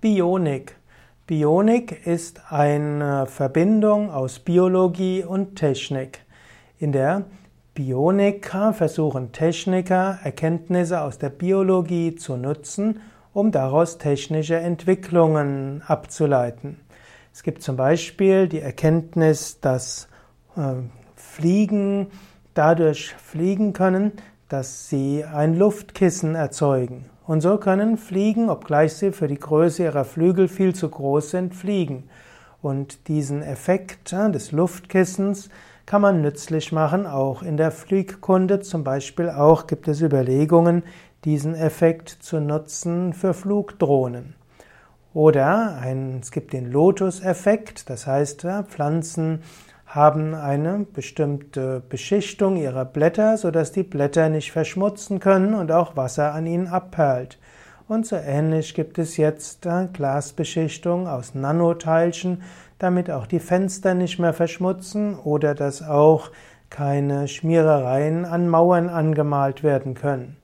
Bionik. Bionik ist eine Verbindung aus Biologie und Technik. In der Bionik versuchen Techniker, Erkenntnisse aus der Biologie zu nutzen, um daraus technische Entwicklungen abzuleiten. Es gibt zum Beispiel die Erkenntnis, dass äh, Fliegen dadurch fliegen können, dass sie ein Luftkissen erzeugen. Und so können Fliegen, obgleich sie für die Größe ihrer Flügel viel zu groß sind, fliegen. Und diesen Effekt des Luftkissens kann man nützlich machen, auch in der Flugkunde. Zum Beispiel auch gibt es Überlegungen, diesen Effekt zu nutzen für Flugdrohnen. Oder ein, es gibt den Lotus-Effekt, das heißt, Pflanzen haben eine bestimmte Beschichtung ihrer Blätter, sodass die Blätter nicht verschmutzen können und auch Wasser an ihnen abperlt. Und so ähnlich gibt es jetzt Glasbeschichtung aus Nanoteilchen, damit auch die Fenster nicht mehr verschmutzen oder dass auch keine Schmierereien an Mauern angemalt werden können.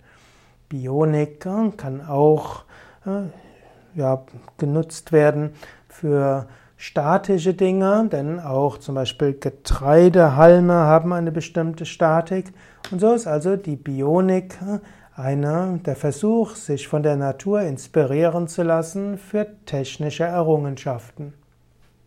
Bionik kann auch äh, ja, genutzt werden für statische Dinge, denn auch zum Beispiel Getreidehalme haben eine bestimmte Statik. Und so ist also die Bionik einer, der Versuch, sich von der Natur inspirieren zu lassen für technische Errungenschaften.